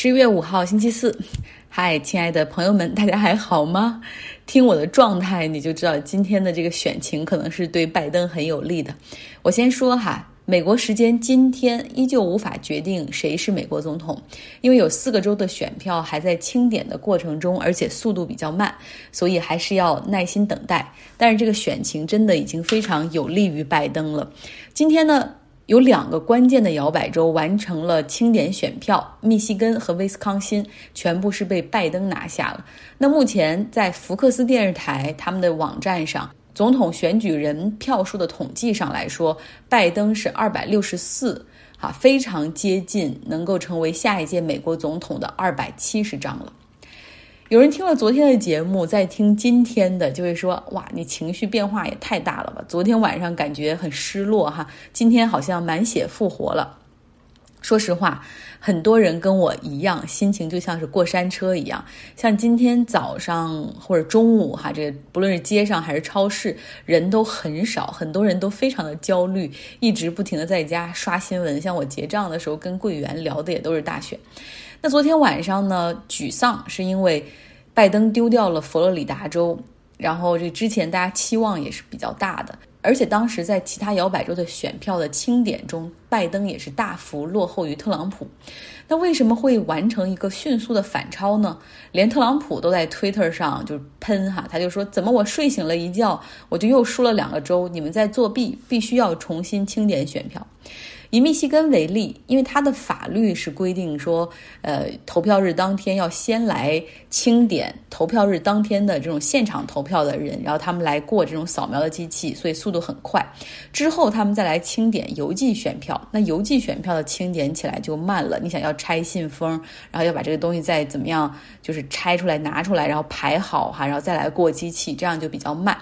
十一月五号，星期四。嗨，亲爱的朋友们，大家还好吗？听我的状态，你就知道今天的这个选情可能是对拜登很有利的。我先说哈，美国时间今天依旧无法决定谁是美国总统，因为有四个州的选票还在清点的过程中，而且速度比较慢，所以还是要耐心等待。但是这个选情真的已经非常有利于拜登了。今天呢？有两个关键的摇摆州完成了清点选票，密西根和威斯康辛全部是被拜登拿下了。那目前在福克斯电视台他们的网站上，总统选举人票数的统计上来说，拜登是二百六十四，啊，非常接近能够成为下一届美国总统的二百七十张了。有人听了昨天的节目，再听今天的，就会说：“哇，你情绪变化也太大了吧！昨天晚上感觉很失落哈，今天好像满血复活了。”说实话，很多人跟我一样，心情就像是过山车一样。像今天早上或者中午哈，这不论是街上还是超市，人都很少，很多人都非常的焦虑，一直不停的在家刷新闻。像我结账的时候，跟柜员聊的也都是大选。那昨天晚上呢，沮丧是因为拜登丢掉了佛罗里达州，然后这之前大家期望也是比较大的，而且当时在其他摇摆州的选票的清点中，拜登也是大幅落后于特朗普。那为什么会完成一个迅速的反超呢？连特朗普都在 Twitter 上就喷哈，他就说：怎么我睡醒了一觉，我就又输了两个州？你们在作弊，必须要重新清点选票。以密西根为例，因为它的法律是规定说，呃，投票日当天要先来清点投票日当天的这种现场投票的人，然后他们来过这种扫描的机器，所以速度很快。之后他们再来清点邮寄选票，那邮寄选票的清点起来就慢了。你想要拆信封，然后要把这个东西再怎么样，就是拆出来拿出来，然后排好哈，然后再来过机器，这样就比较慢。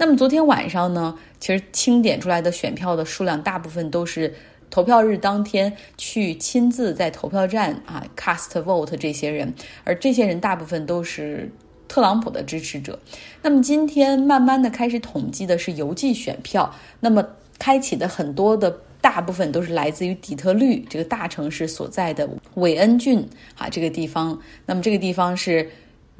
那么昨天晚上呢，其实清点出来的选票的数量大部分都是投票日当天去亲自在投票站啊 cast vote 这些人，而这些人大部分都是特朗普的支持者。那么今天慢慢的开始统计的是邮寄选票，那么开启的很多的大部分都是来自于底特律这个大城市所在的韦恩郡啊这个地方。那么这个地方是。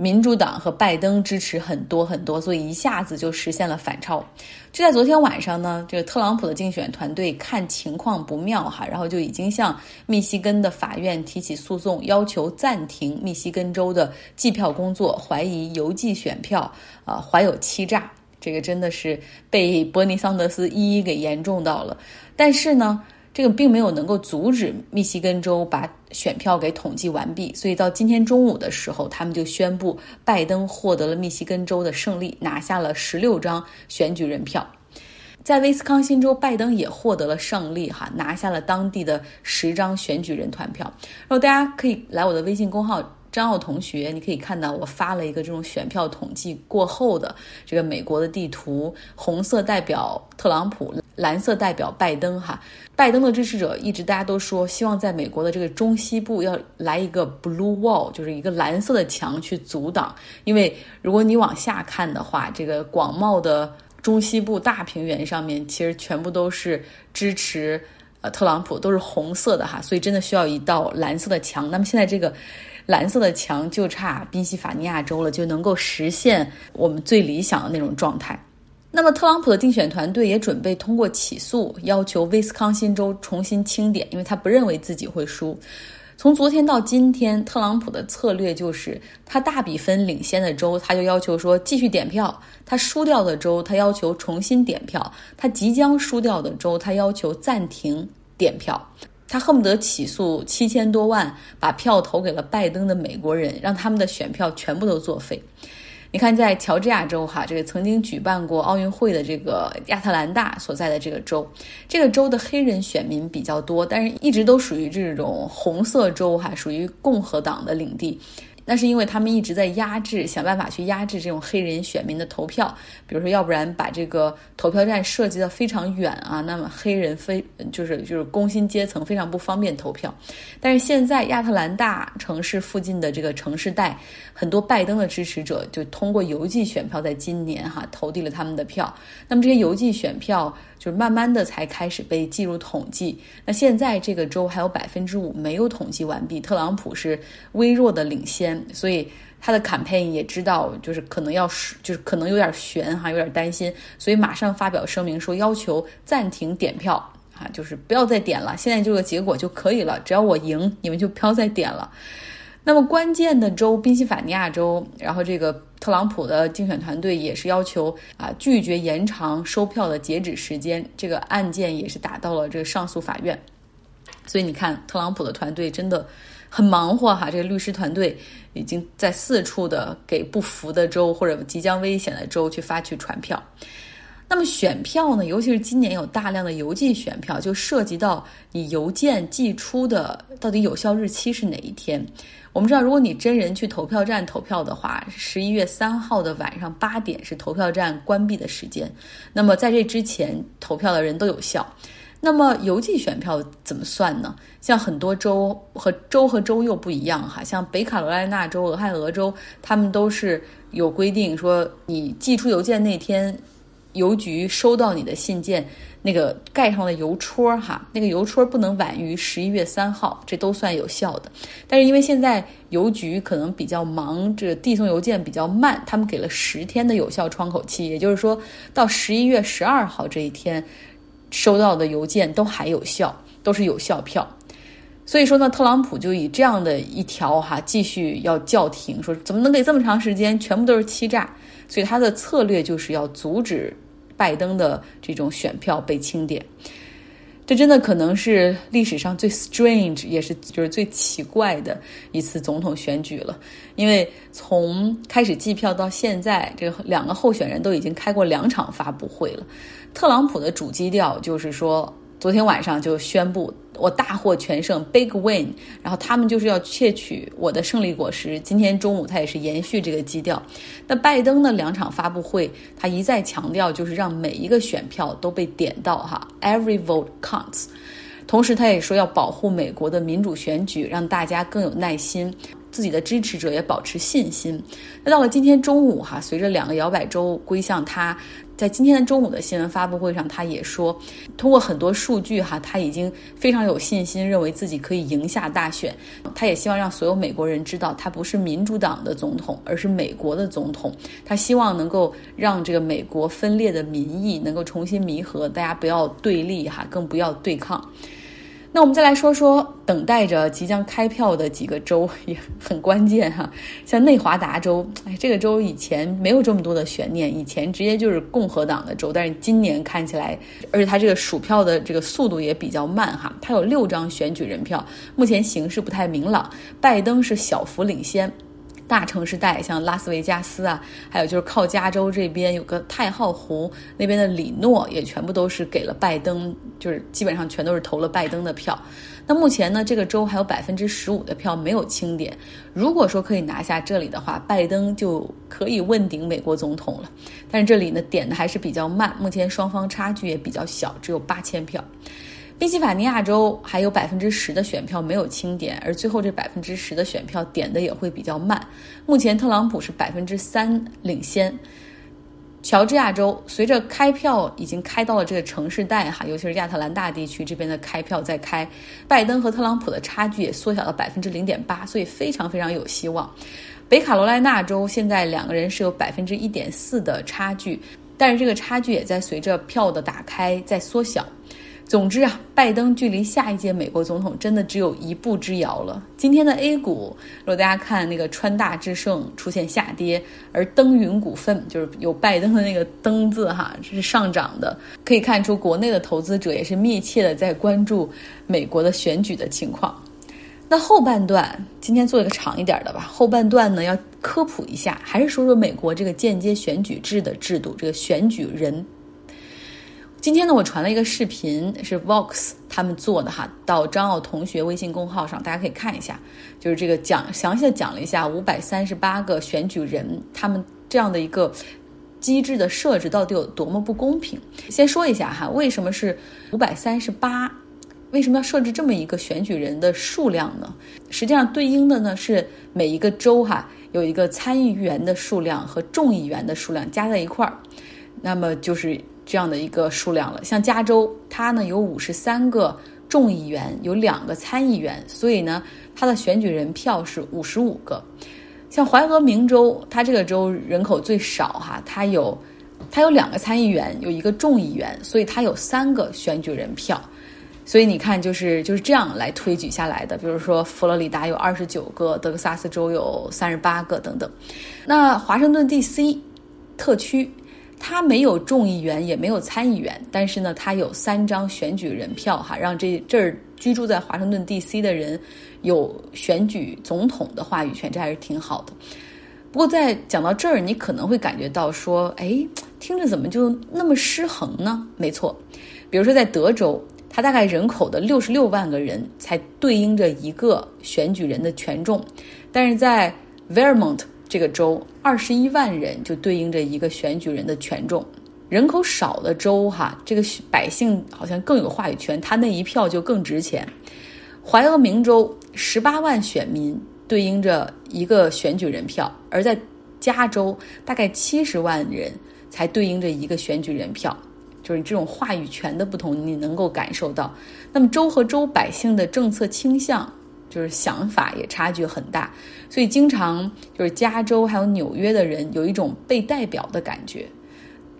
民主党和拜登支持很多很多，所以一下子就实现了反超。就在昨天晚上呢，这个特朗普的竞选团队看情况不妙哈，然后就已经向密西根的法院提起诉讼，要求暂停密西根州的计票工作，怀疑邮寄选票啊怀有欺诈。这个真的是被伯尼桑德斯一一给严重到了。但是呢。这个并没有能够阻止密西根州把选票给统计完毕，所以到今天中午的时候，他们就宣布拜登获得了密西根州的胜利，拿下了十六张选举人票。在威斯康星州，拜登也获得了胜利，哈，拿下了当地的十张选举人团票。然后大家可以来我的微信公号。张奥同学，你可以看到我发了一个这种选票统计过后的这个美国的地图，红色代表特朗普，蓝色代表拜登。哈，拜登的支持者一直大家都说，希望在美国的这个中西部要来一个 blue wall，就是一个蓝色的墙去阻挡。因为如果你往下看的话，这个广袤的中西部大平原上面，其实全部都是支持呃特朗普，都是红色的哈，所以真的需要一道蓝色的墙。那么现在这个。蓝色的墙就差宾夕法尼亚州了，就能够实现我们最理想的那种状态。那么，特朗普的竞选团队也准备通过起诉，要求威斯康星州重新清点，因为他不认为自己会输。从昨天到今天，特朗普的策略就是，他大比分领先的州，他就要求说继续点票；他输掉的州，他要求重新点票；他即将输掉的州，他要求暂停点票。他恨不得起诉七千多万把票投给了拜登的美国人，让他们的选票全部都作废。你看，在乔治亚州哈，这个曾经举办过奥运会的这个亚特兰大所在的这个州，这个州的黑人选民比较多，但是一直都属于这种红色州哈，属于共和党的领地。那是因为他们一直在压制，想办法去压制这种黑人选民的投票。比如说，要不然把这个投票站设计的非常远啊，那么黑人非就是就是工薪阶层非常不方便投票。但是现在亚特兰大城市附近的这个城市带，很多拜登的支持者就通过邮寄选票，在今年哈投递了他们的票。那么这些邮寄选票就是慢慢的才开始被计入统计。那现在这个州还有百分之五没有统计完毕，特朗普是微弱的领先，所以他的 campaign 也知道就是可能要就是可能有点悬哈，有点担心，所以马上发表声明说要求暂停点票啊，就是不要再点了，现在这个结果就可以了，只要我赢，你们就不要再点了。那么关键的州宾夕法尼亚州，然后这个特朗普的竞选团队也是要求啊拒绝延长收票的截止时间，这个案件也是打到了这个上诉法院。所以你看，特朗普的团队真的很忙活哈，这个律师团队已经在四处的给不服的州或者即将危险的州去发去传票。那么选票呢？尤其是今年有大量的邮寄选票，就涉及到你邮件寄出的到底有效日期是哪一天。我们知道，如果你真人去投票站投票的话，十一月三号的晚上八点是投票站关闭的时间。那么在这之前投票的人都有效。那么邮寄选票怎么算呢？像很多州和州和州又不一样哈，像北卡罗来纳州、俄亥俄州，他们都是有规定说，你寄出邮件那天。邮局收到你的信件，那个盖上的邮戳哈，那个邮戳不能晚于十一月三号，这都算有效的。但是因为现在邮局可能比较忙，这递送邮件比较慢，他们给了十天的有效窗口期，也就是说到十一月十二号这一天，收到的邮件都还有效，都是有效票。所以说呢，特朗普就以这样的一条哈，继续要叫停，说怎么能给这么长时间，全部都是欺诈。所以他的策略就是要阻止拜登的这种选票被清点，这真的可能是历史上最 strange 也是就是最奇怪的一次总统选举了。因为从开始计票到现在，这两个候选人都已经开过两场发布会了。特朗普的主基调就是说。昨天晚上就宣布我大获全胜，big win，然后他们就是要窃取我的胜利果实。今天中午他也是延续这个基调。那拜登的两场发布会，他一再强调就是让每一个选票都被点到哈，every vote counts。同时他也说要保护美国的民主选举，让大家更有耐心，自己的支持者也保持信心。那到了今天中午哈，随着两个摇摆州归向他。在今天的中午的新闻发布会上，他也说，通过很多数据哈，他已经非常有信心，认为自己可以赢下大选。他也希望让所有美国人知道，他不是民主党的总统，而是美国的总统。他希望能够让这个美国分裂的民意能够重新弥合，大家不要对立哈，更不要对抗。那我们再来说说等待着即将开票的几个州也很关键哈，像内华达州，哎，这个州以前没有这么多的悬念，以前直接就是共和党的州，但是今年看起来，而且它这个数票的这个速度也比较慢哈，它有六张选举人票，目前形势不太明朗，拜登是小幅领先。大城市带像拉斯维加斯啊，还有就是靠加州这边有个太浩湖那边的里诺，也全部都是给了拜登，就是基本上全都是投了拜登的票。那目前呢，这个州还有百分之十五的票没有清点。如果说可以拿下这里的话，拜登就可以问鼎美国总统了。但是这里呢点的还是比较慢，目前双方差距也比较小，只有八千票。宾夕法尼亚州还有百分之十的选票没有清点，而最后这百分之十的选票点的也会比较慢。目前特朗普是百分之三领先。乔治亚州随着开票已经开到了这个城市带哈，尤其是亚特兰大地区这边的开票在开，拜登和特朗普的差距也缩小到百分之零点八，所以非常非常有希望。北卡罗来纳州现在两个人是有百分之一点四的差距，但是这个差距也在随着票的打开在缩小。总之啊，拜登距离下一届美国总统真的只有一步之遥了。今天的 A 股，如果大家看那个川大智胜出现下跌，而登云股份就是有拜登的那个登字哈，这是上涨的，可以看出国内的投资者也是密切的在关注美国的选举的情况。那后半段今天做一个长一点的吧，后半段呢要科普一下，还是说说美国这个间接选举制的制度，这个选举人。今天呢，我传了一个视频，是 Vox 他们做的哈，到张奥同学微信公号上，大家可以看一下，就是这个讲详细的讲了一下五百三十八个选举人他们这样的一个机制的设置到底有多么不公平。先说一下哈，为什么是五百三十八？为什么要设置这么一个选举人的数量呢？实际上对应的呢是每一个州哈有一个参议员的数量和众议员的数量加在一块儿，那么就是。这样的一个数量了，像加州，它呢有五十三个众议员，有两个参议员，所以呢，它的选举人票是五十五个。像怀俄明州，它这个州人口最少哈，它有它有两个参议员，有一个众议员，所以它有三个选举人票。所以你看，就是就是这样来推举下来的。比如说，佛罗里达有二十九个，德克萨斯州有三十八个等等。那华盛顿 D.C. 特区。他没有众议员，也没有参议员，但是呢，他有三张选举人票，哈，让这这儿居住在华盛顿 D.C. 的人有选举总统的话语权，这还是挺好的。不过在讲到这儿，你可能会感觉到说，哎，听着怎么就那么失衡呢？没错，比如说在德州，它大概人口的六十六万个人才对应着一个选举人的权重，但是在 Vermont。这个州二十一万人就对应着一个选举人的权重，人口少的州哈，这个百姓好像更有话语权，他那一票就更值钱。怀俄明州十八万选民对应着一个选举人票，而在加州大概七十万人才对应着一个选举人票，就是这种话语权的不同，你能够感受到。那么州和州百姓的政策倾向。就是想法也差距很大，所以经常就是加州还有纽约的人有一种被代表的感觉。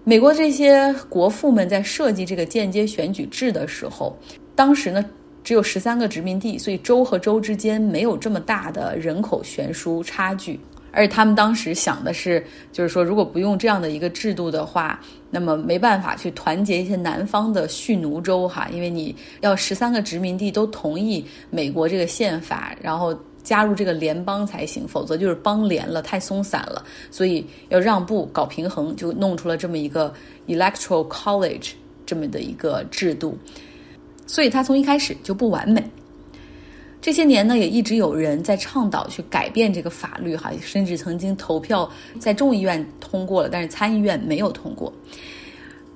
美国这些国父们在设计这个间接选举制的时候，当时呢只有十三个殖民地，所以州和州之间没有这么大的人口悬殊差距。而且他们当时想的是，就是说，如果不用这样的一个制度的话，那么没办法去团结一些南方的蓄奴州哈，因为你要十三个殖民地都同意美国这个宪法，然后加入这个联邦才行，否则就是邦联了，太松散了，所以要让步搞平衡，就弄出了这么一个 electoral college 这么的一个制度，所以它从一开始就不完美。这些年呢，也一直有人在倡导去改变这个法律，哈，甚至曾经投票在众议院通过了，但是参议院没有通过。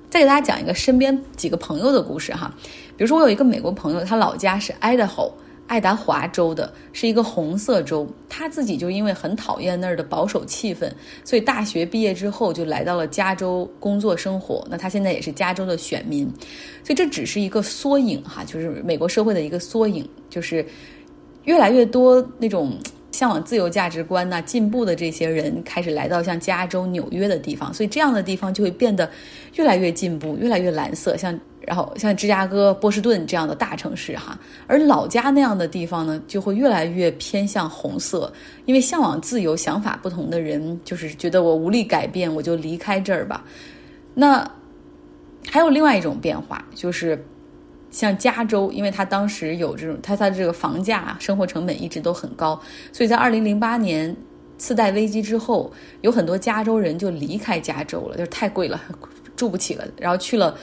再给大家讲一个身边几个朋友的故事哈，比如说我有一个美国朋友，他老家是 Idaho。爱达华州的是一个红色州，他自己就因为很讨厌那儿的保守气氛，所以大学毕业之后就来到了加州工作生活。那他现在也是加州的选民，所以这只是一个缩影哈，就是美国社会的一个缩影，就是越来越多那种 向往自由价值观呐、进步的这些人开始来到像加州、纽约的地方，所以这样的地方就会变得越来越进步、越来越蓝色，像。然后像芝加哥、波士顿这样的大城市哈，而老家那样的地方呢，就会越来越偏向红色，因为向往自由、想法不同的人，就是觉得我无力改变，我就离开这儿吧。那还有另外一种变化，就是像加州，因为它当时有这种，它它这个房价、生活成本一直都很高，所以在二零零八年次贷危机之后，有很多加州人就离开加州了，就是太贵了，住不起了，然后去了。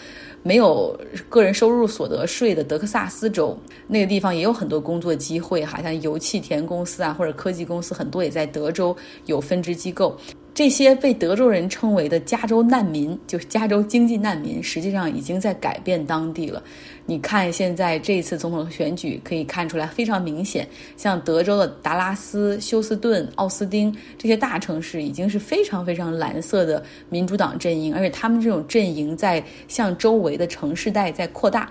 没有个人收入所得税的德克萨斯州，那个地方也有很多工作机会，哈，像油气田公司啊，或者科技公司，很多也在德州有分支机构。这些被德州人称为的加州难民，就是加州经济难民，实际上已经在改变当地了。你看，现在这一次总统选举可以看出来非常明显，像德州的达拉斯、休斯顿、奥斯汀这些大城市，已经是非常非常蓝色的民主党阵营，而且他们这种阵营在向周围的城市带在扩大，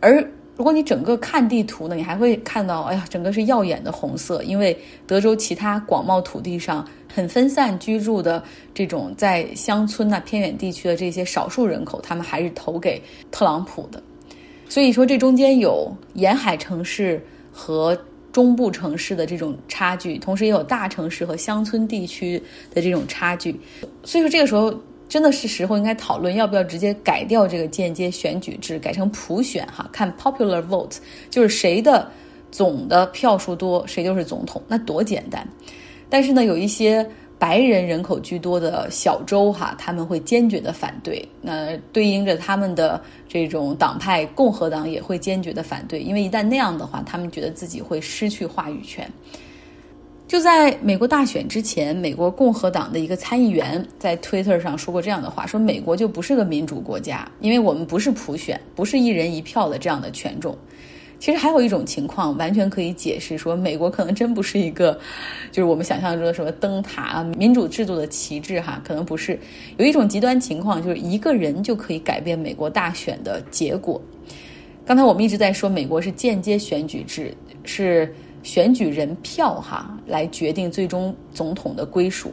而。如果你整个看地图呢，你还会看到，哎呀，整个是耀眼的红色，因为德州其他广袤土地上很分散居住的这种在乡村呐、偏远地区的这些少数人口，他们还是投给特朗普的。所以说，这中间有沿海城市和中部城市的这种差距，同时也有大城市和乡村地区的这种差距。所以说，这个时候。真的是时候应该讨论要不要直接改掉这个间接选举制，改成普选哈，看 popular vote，就是谁的总的票数多，谁就是总统，那多简单。但是呢，有一些白人人口居多的小州哈，他们会坚决的反对。那对应着他们的这种党派，共和党也会坚决的反对，因为一旦那样的话，他们觉得自己会失去话语权。就在美国大选之前，美国共和党的一个参议员在 Twitter 上说过这样的话：说美国就不是个民主国家，因为我们不是普选，不是一人一票的这样的权重。其实还有一种情况，完全可以解释说，美国可能真不是一个，就是我们想象中的什么灯塔啊、民主制度的旗帜哈，可能不是。有一种极端情况，就是一个人就可以改变美国大选的结果。刚才我们一直在说，美国是间接选举制，是选举人票哈来决定最终总统的归属。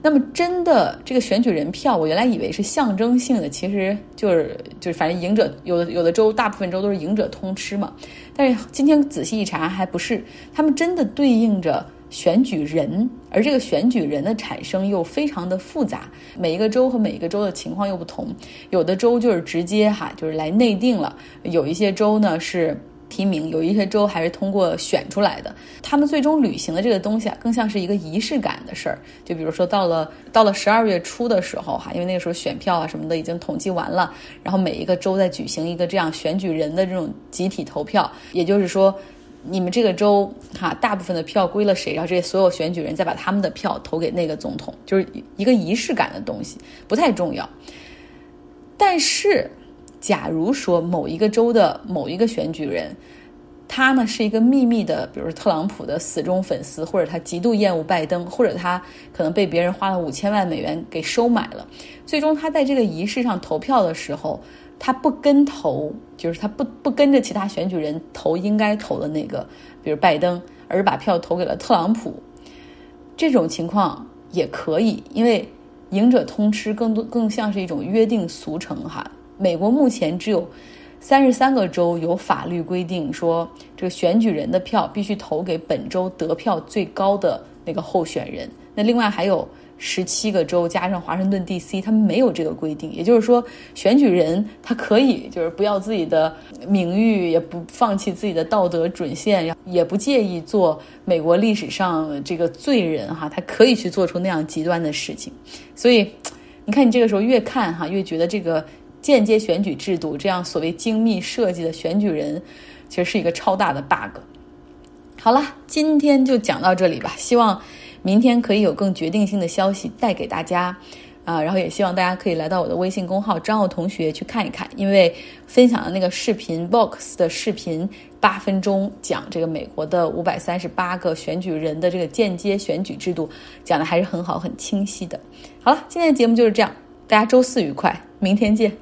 那么，真的这个选举人票，我原来以为是象征性的，其实就是就是反正赢者有的有的州，大部分州都是赢者通吃嘛。但是今天仔细一查，还不是他们真的对应着选举人，而这个选举人的产生又非常的复杂，每一个州和每一个州的情况又不同，有的州就是直接哈就是来内定了，有一些州呢是。提名有一些州还是通过选出来的，他们最终履行的这个东西啊，更像是一个仪式感的事儿。就比如说到了到了十二月初的时候哈，因为那个时候选票啊什么的已经统计完了，然后每一个州在举行一个这样选举人的这种集体投票，也就是说，你们这个州哈大部分的票归了谁，然后这些所有选举人再把他们的票投给那个总统，就是一个仪式感的东西，不太重要。但是。假如说某一个州的某一个选举人，他呢是一个秘密的，比如说特朗普的死忠粉丝，或者他极度厌恶拜登，或者他可能被别人花了五千万美元给收买了，最终他在这个仪式上投票的时候，他不跟投，就是他不不跟着其他选举人投应该投的那个，比如拜登，而把票投给了特朗普，这种情况也可以，因为赢者通吃更多更像是一种约定俗成哈。美国目前只有三十三个州有法律规定说，这个选举人的票必须投给本州得票最高的那个候选人。那另外还有十七个州加上华盛顿 D.C.，他们没有这个规定。也就是说，选举人他可以就是不要自己的名誉，也不放弃自己的道德准线，也不介意做美国历史上这个罪人哈，他可以去做出那样极端的事情。所以，你看你这个时候越看哈，越觉得这个。间接选举制度这样所谓精密设计的选举人，其实是一个超大的 bug。好了，今天就讲到这里吧。希望明天可以有更决定性的消息带给大家啊！然后也希望大家可以来到我的微信公号张奥同学去看一看，因为分享的那个视频 box 的视频八分钟讲这个美国的五百三十八个选举人的这个间接选举制度，讲的还是很好、很清晰的。好了，今天的节目就是这样，大家周四愉快，明天见。